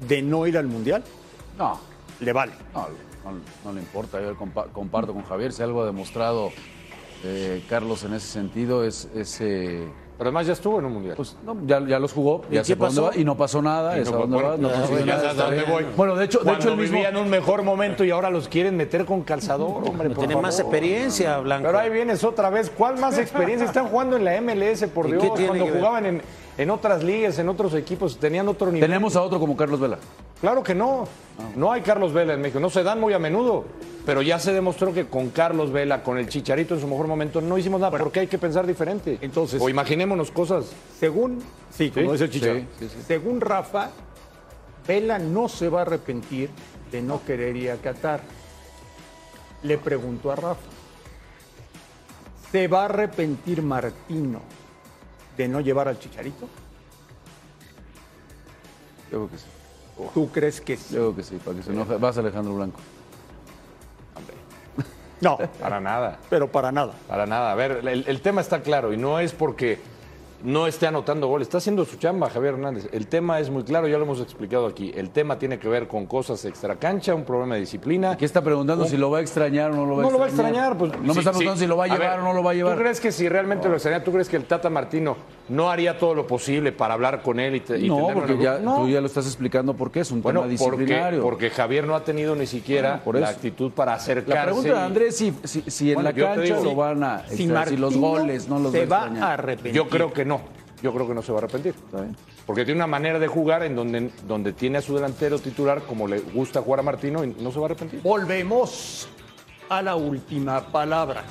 de no ir al Mundial. No, le vale. No, no, no le importa. Yo compa comparto con Javier. Si algo ha demostrado eh, Carlos en ese sentido es ese. Pero además ya estuvo en un mundial. Pues no, ya, ya los jugó, ya sé dónde va y no pasó nada. Y no, dónde bueno, pasó de hecho, de hecho el mismo. vivían un mejor momento y ahora los quieren meter con calzador, hombre. por Tiene más experiencia, Blanco. Pero ahí vienes otra vez. ¿Cuál más experiencia? Están jugando en la MLS, por ¿Y Dios. Cuando jugaban en, en otras ligas, en otros equipos, tenían otro nivel. Tenemos a otro como Carlos Vela. Claro que no. No hay Carlos Vela en México. No se dan muy a menudo. Pero ya se demostró que con Carlos Vela, con el Chicharito en su mejor momento, no hicimos nada. porque hay que pensar diferente. Entonces- o imaginémonos cosas. Según, sí, como Sí, dice el Chicharito, sí, sí, sí. según Rafa, Vela no se va a arrepentir de no querer ir a Qatar. Le preguntó a Rafa, ¿se va a arrepentir Martino de no llevar al Chicharito? Yo creo que sí. ¿Tú crees que sí? Yo creo que sí, para que se enoje. Vas Alejandro Blanco. No, Para nada. pero para nada. Para nada. A ver, el, el tema está claro y no es porque no esté anotando goles. Está haciendo su chamba Javier Hernández. El tema es muy claro, ya lo hemos explicado aquí. El tema tiene que ver con cosas extracancha, un problema de disciplina. Aquí está preguntando si lo va a extrañar o no lo va a No lo va a extrañar. extrañar, pues. No me sí, está preguntando sí. si lo va a llevar ver, o no lo va a llevar. ¿Tú crees que si realmente lo extraña, tú crees que el Tata Martino no haría todo lo posible para hablar con él y, te- y No, tenerlo en porque ya? No. tú ya lo estás explicando por qué es un Bueno, tema porque, disciplinario. porque Javier no ha tenido ni siquiera Bueno, por la actitud para acercarse. La pregunta de y- Andrés es si, si, si en Bueno, la cancha digo, lo van a Si extrañar, si los Martino goles no los se va a va extrañar. a arrepentir. Yo creo que no. Yo creo que no se va a arrepentir. Porque tiene una manera de jugar en donde, donde tiene a su delantero titular como le gusta jugar a Martino y no se va a arrepentir. Volvemos a la última palabra.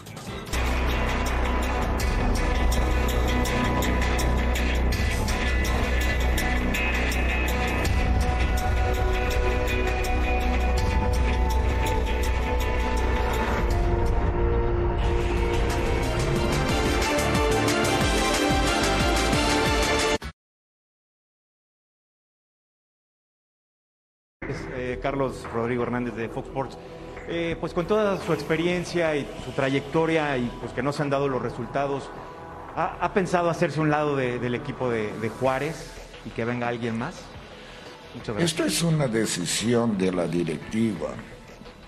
Eh, Carlos Rodrigo Hernández de Fox Sports. Eh, pues con toda su experiencia y su trayectoria y pues que no se han dado los resultados, ¿ha, pensado hacerse un lado de- del equipo de, Juárez y que venga alguien más? Esto es una decisión de la directiva.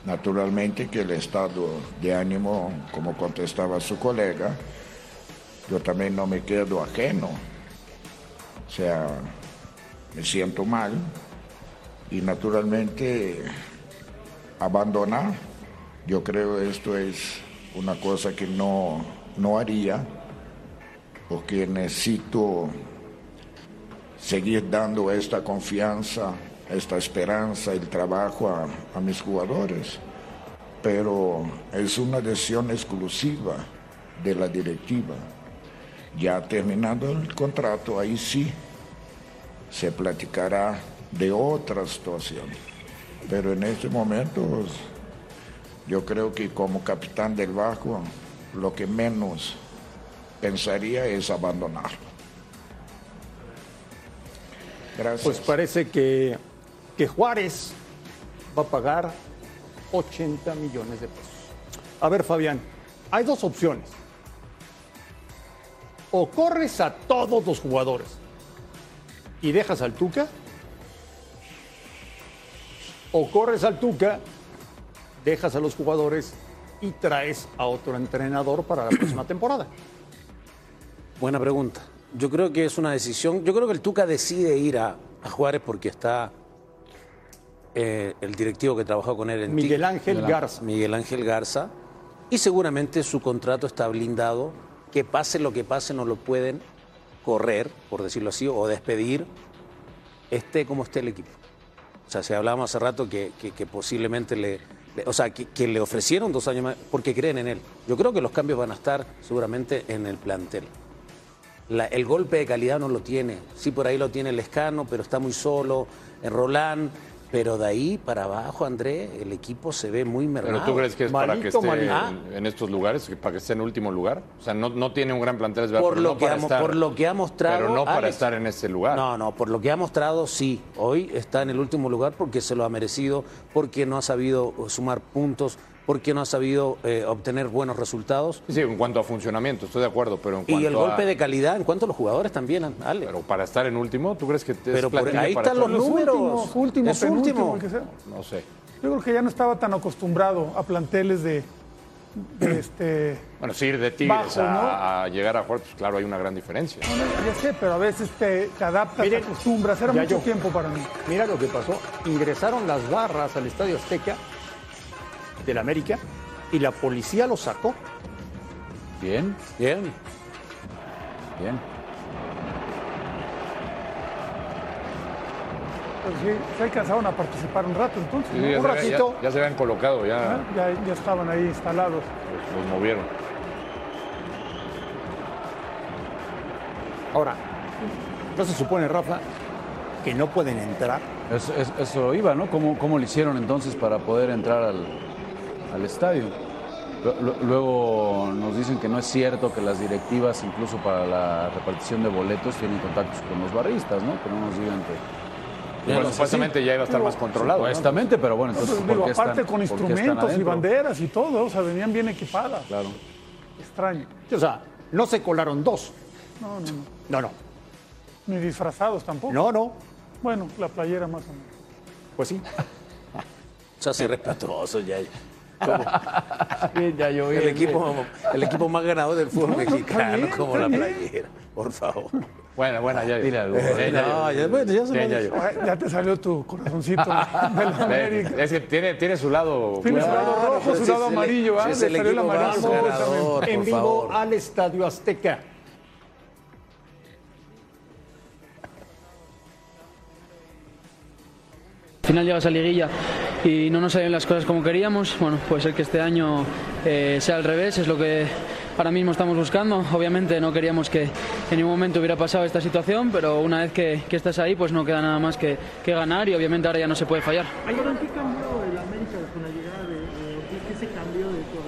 Naturalmente que el estado de ánimo, como contestaba su colega, yo también no me quedo ajeno. O sea, me siento mal y naturalmente abandonar. Yo creo esto es una cosa que no, no haría porque necesito seguir dando esta confianza, esta esperanza, el trabajo a, a mis jugadores. Pero es una decisión exclusiva de la directiva. Ya terminando el contrato, ahí sí se platicará de otra situación. Pero en este momento yo creo que como capitán del barco lo que menos pensaría es abandonarlo. Gracias. Pues parece que, que Juárez va a pagar 80 millones de pesos. A ver, Fabián, hay dos opciones. O corres a todos los jugadores y dejas al Tuca, o corres al Tuca, dejas a los jugadores y traes a otro entrenador para la próxima [CLEARS THROAT] temporada. Buena pregunta. Yo creo que es una decisión. Yo creo que el Tuca decide ir a, a Juárez porque está eh, el directivo que trabajó con él en Miguel. Ángel Garza. Miguel Ángel Garza. Y seguramente su contrato está blindado. Que pase lo que pase, no lo pueden correr, por decirlo así, o despedir, esté como esté el equipo. O sea, si hablábamos hace rato que, posiblemente le, o sea, que, le ofrecieron dos años más porque creen en él. Yo creo que los cambios van a estar seguramente en el plantel. La- el golpe de calidad no lo tiene. Sí, por ahí lo tiene el Escano, pero está muy solo. En Roland. Pero de ahí para abajo, André, el equipo se ve muy mermado. Pero tú crees que es para que esté malito. en, en estos lugares, para que esté en último lugar. O sea, no, no tiene un gran plantel, es verdad, por pero lo, no que para ha, estar- por lo que ha mostrado. Pero no para Alex. estar en ese lugar. No, no, por lo que ha mostrado, sí. Hoy está en el último lugar porque se lo ha merecido, porque no ha sabido sumar puntos, porque no ha sabido eh, obtener buenos resultados. Sí, en cuanto a funcionamiento, estoy de acuerdo, pero en cuanto Y el golpe a- de calidad en cuanto a los jugadores también, Ale. Pero para estar en último, ¿tú crees que te Pero es por ahí para están los estar- números. Último, último, Es último. que sea. No sé. Yo creo que ya no estaba tan acostumbrado a planteles de, de este. Bueno, sí, ir de Tigres Bajo, a, ¿no? a llegar a jugar, pues claro, hay una gran diferencia. No, no, ya sé, pero a veces te, te adaptas, Miren, te acostumbras. Era mucho yo- tiempo para mí. Mira lo que pasó. Ingresaron las barras al Estadio Azteca del América y la policía los sacó. Bien, Bien. bien. Pues sí, se alcanzaron a participar un rato entonces. Sí, ¿no? ya, un se, ratito. ya- ya se habían colocado, ya ya, ya estaban ahí instalados. los, los movieron. Ahora, ¿no se supone, Rafa, que no pueden entrar? Eso, es- eso iba, ¿no? ¿Cómo, ¿Cómo lo hicieron entonces para poder entrar al, al estadio? Lu- lu- Luego nos dicen que no es cierto que las directivas, incluso para la repartición de boletos, tienen contactos con los barristas, ¿no? Que no nos digan que... Bueno, no es supuestamente así. ya iba a estar más controlado. ¿no? Supuestamente, pero bueno, entonces, Pues, ¿por qué aparte están- con instrumentos y banderas y todo, o sea, venían bien equipadas. Claro. Extraño. O sea, no se colaron dos. No, no, no. No, no. Ni disfrazados tampoco. No, no. Bueno, la playera más o menos. Pues sí. [LAUGHS] Se hace respetuoso ya. [LAUGHS] Bien, ya yo, El equipo, el equipo más ganador del fútbol No, no, está mexicano, como la playera. Por favor. Buena, buena, ya. Dile algo. Ya, No, ya. bueno, se te salió tu corazoncito de [LAUGHS] la América. Es que tiene, tiene su lado. Tiene su bueno. lado rojo, su lado amarillo, ¿ah? Le salió el amarillo más también. ganador. en vivo favor. al Estadio Azteca. Al final llega esa liguilla y no nos salen las cosas como queríamos. Bueno, puede ser que este año eh, sea al revés, es lo que ahora mismo estamos buscando. Obviamente no queríamos que en ningún momento hubiera pasado esta situación, pero una vez que, que estás ahí, pues no queda nada más que, que ganar y obviamente ahora ya no se puede fallar. ¿qué cambió el América con la llegada de Ortiz? ¿Qué se cambió de todo?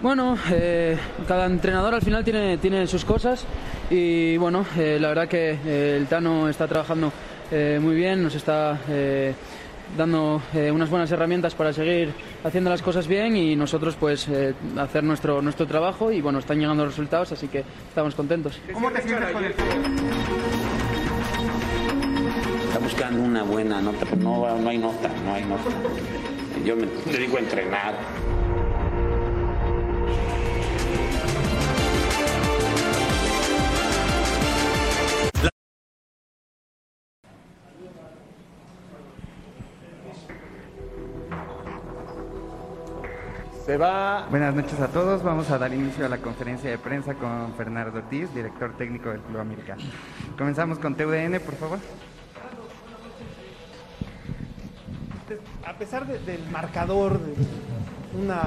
Bueno, eh, cada entrenador al final tiene, tiene sus cosas y bueno, eh, la verdad que eh, el Tano está trabajando eh, muy bien, nos está eh, dando eh, unas buenas herramientas para seguir haciendo las cosas bien y nosotros pues eh, hacer nuestro, nuestro trabajo y bueno, están llegando los resultados, así que estamos contentos. ¿Cómo te sientes con el Está buscando una buena nota, pero no, no hay nota, no hay nota. Yo me dedico a entrenar. Se va. Buenas noches a todos. Vamos a dar inicio a la conferencia de prensa con Fernando Ortiz, director técnico del Club América. Comenzamos con TUDN, por favor. a pesar de- del marcador, de una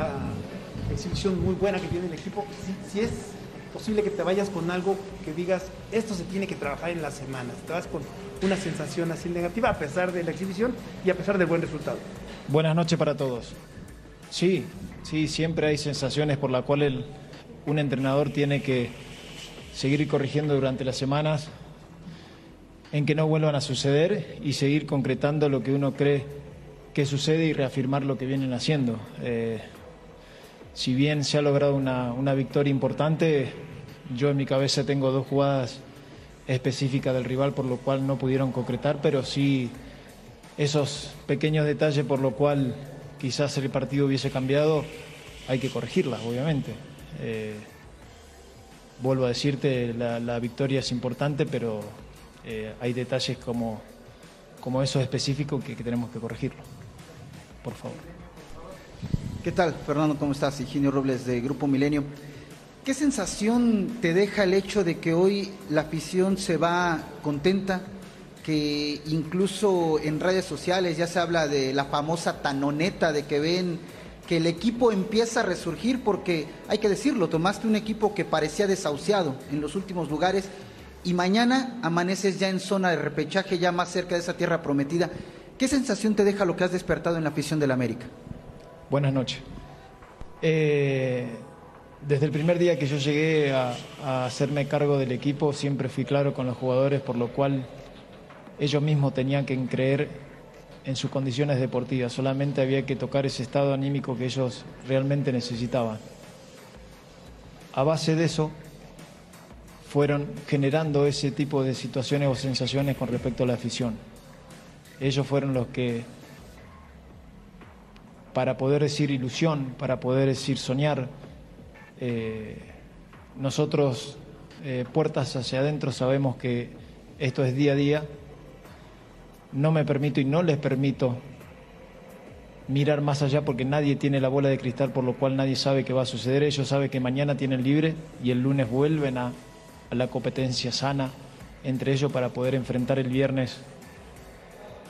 exhibición muy buena que tiene el equipo, si, si es posible que te vayas con algo que digas, esto se tiene que trabajar en las semanas, te vas con una sensación así negativa a pesar de la exhibición y a pesar del buen resultado. Buenas noches para todos. Sí, sí, siempre hay sensaciones por las cuales un entrenador tiene que seguir corrigiendo durante las semanas en que no vuelvan a suceder y seguir concretando lo que uno cree que sucede y reafirmar lo que vienen haciendo. Eh, si bien se ha logrado una, una victoria importante, yo en mi cabeza tengo dos jugadas específicas del rival por lo cual no pudieron concretar, pero sí esos pequeños detalles por lo cual quizás el partido hubiese cambiado, hay que corregirlas, obviamente. Eh, vuelvo a decirte, la, victoria es importante, pero eh, hay detalles como, como esos específicos que, que tenemos que corregirlo. Por favor. ¿Qué tal, Fernando? ¿Cómo estás? Higinio Robles de Grupo Milenio. ¿Qué sensación te deja el hecho de que hoy la afición se va contenta? Que incluso en redes sociales ya se habla de la famosa tanoneta, de que ven que el equipo empieza a resurgir porque, hay que decirlo, tomaste un equipo que parecía desahuciado en los últimos lugares y mañana amaneces ya en zona de repechaje, ya más cerca de esa tierra prometida. ¿Qué sensación te deja lo que has despertado en la afición del América? Buenas noches. Eh, desde el primer día que yo llegué a, a, hacerme cargo del equipo, siempre fui claro con los jugadores, por lo cual ellos mismos tenían que creer en sus condiciones deportivas. Solamente había que tocar ese estado anímico que ellos realmente necesitaban. A base de eso, fueron generando ese tipo de situaciones o sensaciones con respecto a la afición. Ellos fueron los que para poder decir ilusión, para poder decir soñar. Eh, nosotros, eh, puertas hacia adentro, sabemos que esto es día a día. No me permito y no les permito mirar más allá porque nadie tiene la bola de cristal, por lo cual nadie sabe qué va a suceder. Ellos saben que mañana tienen libre y el lunes vuelven a, la competencia sana entre ellos para poder enfrentar el viernes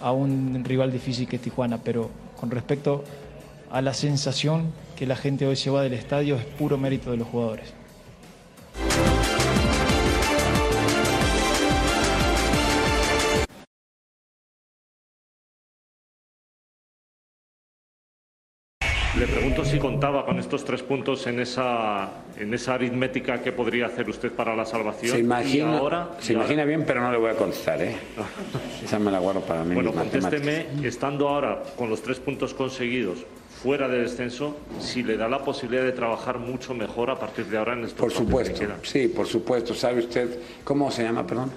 a un rival difícil que es Tijuana. Pero con respecto a la sensación que la gente hoy se va del estadio es puro mérito de los jugadores. Pregunto si contaba con estos tres puntos en esa, en esa aritmética que podría hacer usted para la salvación. Se imagina, Y ahora, se imagina bien, pero no le voy a contestar, ¿eh? [LAUGHS] Esa me la guardo para mí. Bueno, contésteme, estando ahora con los tres puntos conseguidos fuera de descenso, si le da la posibilidad de trabajar mucho mejor a partir de ahora en estos Por supuesto, que sí, por supuesto. ¿Sabe usted cómo se llama, perdón?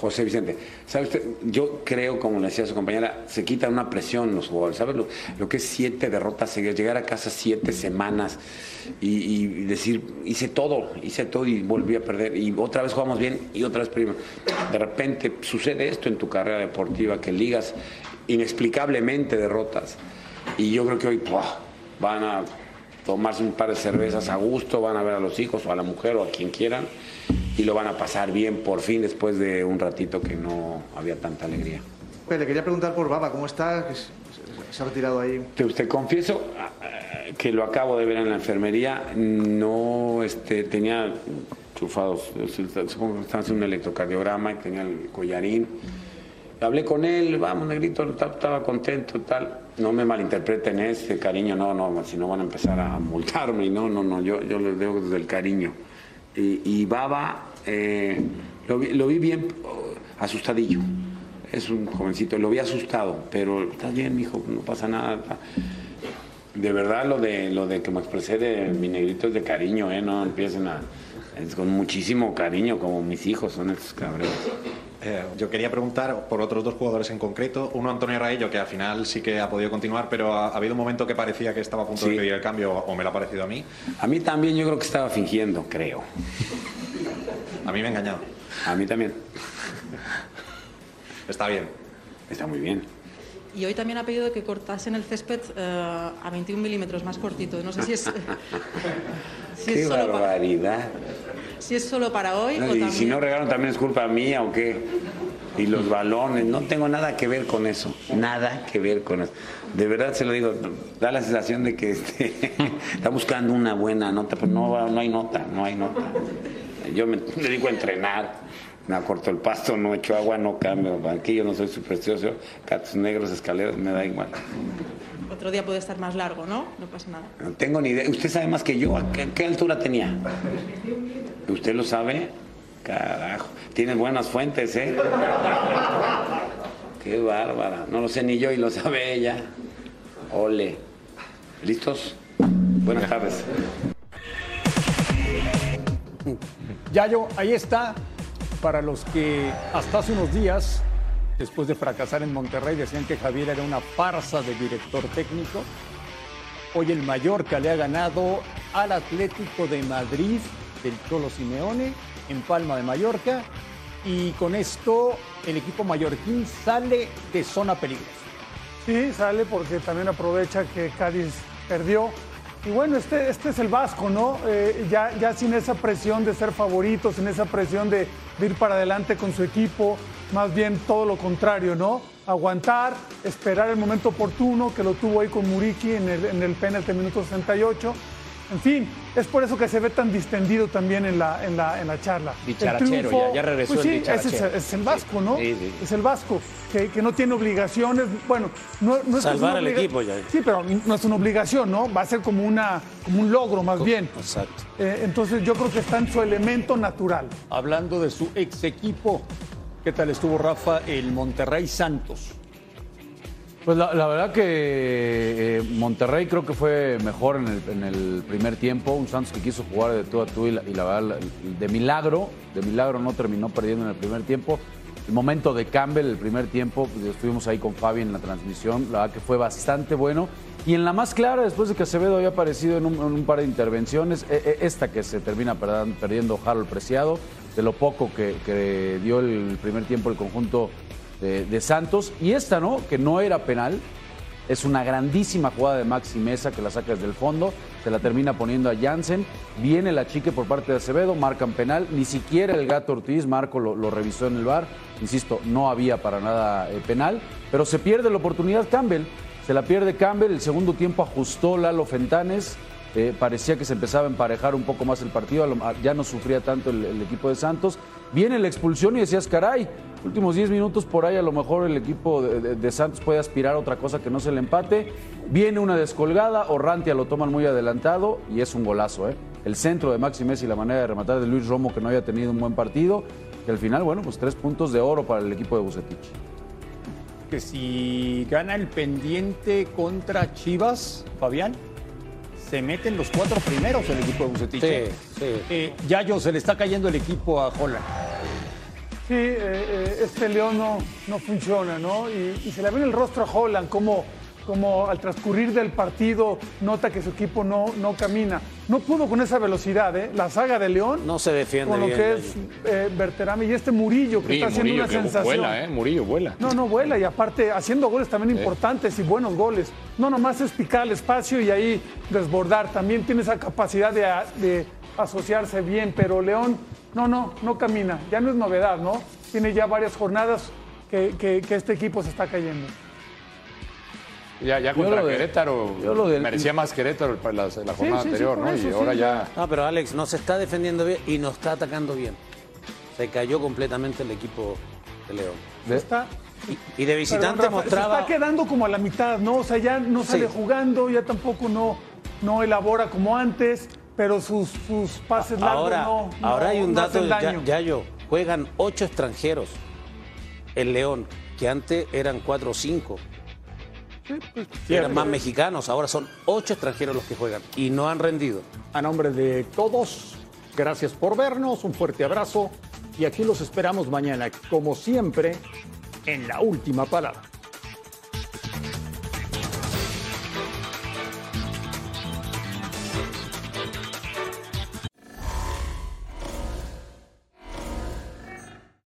José Vicente. ¿Sabe usted? Yo creo, como le decía su compañera, se quita una presión los jugadores. ¿Sabe lo, que es siete derrotas seguidas? Llegar a casa siete semanas y, decir, hice todo, hice todo y volví a perder. Y otra vez jugamos bien y otra vez perdimos. De repente sucede esto en tu carrera deportiva, que ligas inexplicablemente derrotas. Y yo creo que hoy van a tomarse un par de cervezas a gusto, van a ver a los hijos o a la mujer o a quien quieran y lo van a pasar bien por fin después de un ratito que no había tanta alegría. Le quería preguntar por Baba, ¿cómo está? Se- ha retirado ahí. Te, te confieso ah, ah, que lo acabo de ver en la enfermería, no este, tenía chufados, supongo que estaba haciendo un electrocardiograma y tenía el collarín. Hablé con él, vamos, negrito, ta- estaba contento, tal. No me malinterpreten ese cariño, no, no, si no van a empezar a multarme, no, no, no, yo, yo les digo desde el cariño. Y, Baba, eh, lo, vi, bien asustadillo. Es un jovencito, lo vi asustado, pero estás bien, mijo, no pasa nada. De verdad, lo de, lo de que me expresé de mi negrito es de cariño, ¿eh? No empiecen a. Es con muchísimo cariño, como mis hijos son estos cabrones. Eh, yo quería preguntar por otros dos jugadores en concreto. Uno, Antonio Raello, que al final sí que ha podido continuar, pero ha, ha habido un momento que parecía que estaba a punto Sí. de pedir el cambio, o me lo ha parecido a mí. A mí también yo creo que estaba fingiendo, creo. A mí me ha engañado. A mí también. Está bien. Está muy bien. Y hoy también ha pedido que cortasen el césped eh, a 21 milímetros más cortito. No sé si es, [LAUGHS] si Qué es, solo, para, barbaridad. si es solo para hoy No, o y también... si no regalan también es culpa mía o qué. y los balones. No tengo nada que ver con eso. Nada que ver con eso. De verdad se lo digo, da la sensación de que este, [LAUGHS] está buscando una buena nota, pero no, va- no hay nota, no hay nota. Yo me dedico a entrenar, me acorto el pasto, no echo agua, no cambio banquillo, no soy supersticioso, gatos negros, escaleras, me da igual. Otro día puede estar más largo, ¿no? No pasa nada. No tengo ni idea. Usted sabe más que yo. ¿A qué, qué altura tenía? ¿Usted lo sabe? Carajo. Tiene buenas fuentes, ¿eh? Qué bárbara. No lo sé ni yo y lo sabe ella. Ole. ¿Listos? Buenas tardes. Yayo, ahí está. Para los que hasta hace unos días, después de fracasar en Monterrey, decían que Javier era una farsa de director técnico. Hoy el Mallorca le ha ganado al Atlético de Madrid del Cholo Simeone en Palma de Mallorca. Y con esto el equipo mallorquín sale de zona peligrosa. Sí, sale porque también aprovecha que Cádiz perdió. Y bueno, este, este es el Vasco, ¿no? Eh, ya, ya sin esa presión de ser favorito, sin esa presión de, ir para adelante con su equipo, más bien todo lo contrario, ¿no? Aguantar, esperar el momento oportuno, que lo tuvo ahí con Muriqui en el, en el penalti minuto 68. En fin, es por eso que se ve tan distendido también en la, en la, en la charla. El Dicharachero, triunfo- ya- ya regresó pues el sí, ese es, dicharachero. es el Vasco, ¿no? Sí, sí. Es el Vasco, que, que no tiene obligaciones. Bueno, no, no es es Salvar al equipo ya. Sí, pero no es una obligación, ¿no? Va a ser como, una, como un logro más bien. Exacto. Eh, entonces yo creo que está en su elemento natural. Hablando de su ex equipo, ¿qué tal estuvo Rafa el Monterrey Santos? Pues la, verdad que eh, Monterrey creo que fue mejor en el, primer tiempo. Un Santos que quiso jugar de tú a tú y la, verdad, de milagro, de milagro no terminó perdiendo en el primer tiempo. El momento de Campbell, el primer tiempo, pues, estuvimos ahí con Fabi en la transmisión, la verdad que fue bastante bueno. Y en la más clara, después de que Acevedo había aparecido en un, par de intervenciones, eh, eh, esta que se termina perdiendo Harold Preciado, de lo poco que dio el primer tiempo el conjunto de, Santos. Y esta, ¿no? Que no era penal. Es una grandísima jugada de Maxi Mesa que la saca desde el fondo, se la termina poniendo a Jansen. Viene la chique por parte de Acevedo, marcan penal. Ni siquiera el gato Ortiz, Marco lo, lo revisó en el bar. Insisto, no había para nada eh, penal, pero se pierde la oportunidad Campbell. Se la pierde Campbell. El segundo tiempo ajustó Lalo Fentanes. Eh, parecía que se empezaba a emparejar un poco más el partido, ya no sufría tanto el, el equipo de Santos. Viene la expulsión y decías, caray, últimos 10 minutos por ahí a lo mejor el equipo de, Santos puede aspirar a otra cosa que no se le empate. Viene una descolgada, Orrantia lo toman muy adelantado y es un golazo. ¿eh? El centro de Maxi Messi, la manera de rematar de Luis Romo que no había tenido un buen partido. Y al final, bueno, pues tres puntos de oro para el equipo de Bucetich. Que si gana el pendiente contra Chivas, Fabián, se meten los cuatro primeros el equipo de Bucetich. Sí, ¿eh? sí. Eh, Yayo, se le está cayendo el equipo a Holland. Sí, eh, eh, este León no, no funciona, ¿no? Y, y se le ve en el rostro a Holland como, como al transcurrir del partido nota que su equipo no, no camina. No pudo con esa velocidad, ¿eh? La saga de León. No se defiende Con lo bien, que Yayo. es eh, Berterame y este Murillo que está haciendo Murillo, una sensación. vuela, ¿eh? Murillo, vuela. No, no vuela y aparte haciendo goles también Sí. importantes y buenos goles. No nomás es picar el espacio y ahí desbordar. También tiene esa capacidad de, de asociarse bien, pero León, no, no, no camina. Ya no es novedad, ¿no? Tiene ya varias jornadas que, que- que este equipo se está cayendo. Ya, ya Yo contra de- Querétaro yo del- merecía más Querétaro la, la jornada sí, sí, anterior, ¿no? eso, y sí, ahora sí. ya. Ah, pero Alex no se está defendiendo bien y no está atacando bien. Se cayó completamente el equipo de León. Está, Y de visitante Rafa, mostraba. Se está quedando como a la mitad, ¿no? O sea, ya no sale Sí. jugando, ya tampoco no, no elabora como antes, pero sus, sus pases largos Ahora, no, no- ahora hay un no dato, ya, daño. Yayo, juegan ocho extranjeros el León, que antes eran cuatro o cinco. Eran más mexicanos, ahora son ocho extranjeros los que juegan y no han rendido. A nombre de todos, gracias por vernos, un fuerte abrazo y aquí los esperamos mañana, como siempre, en la última palabra.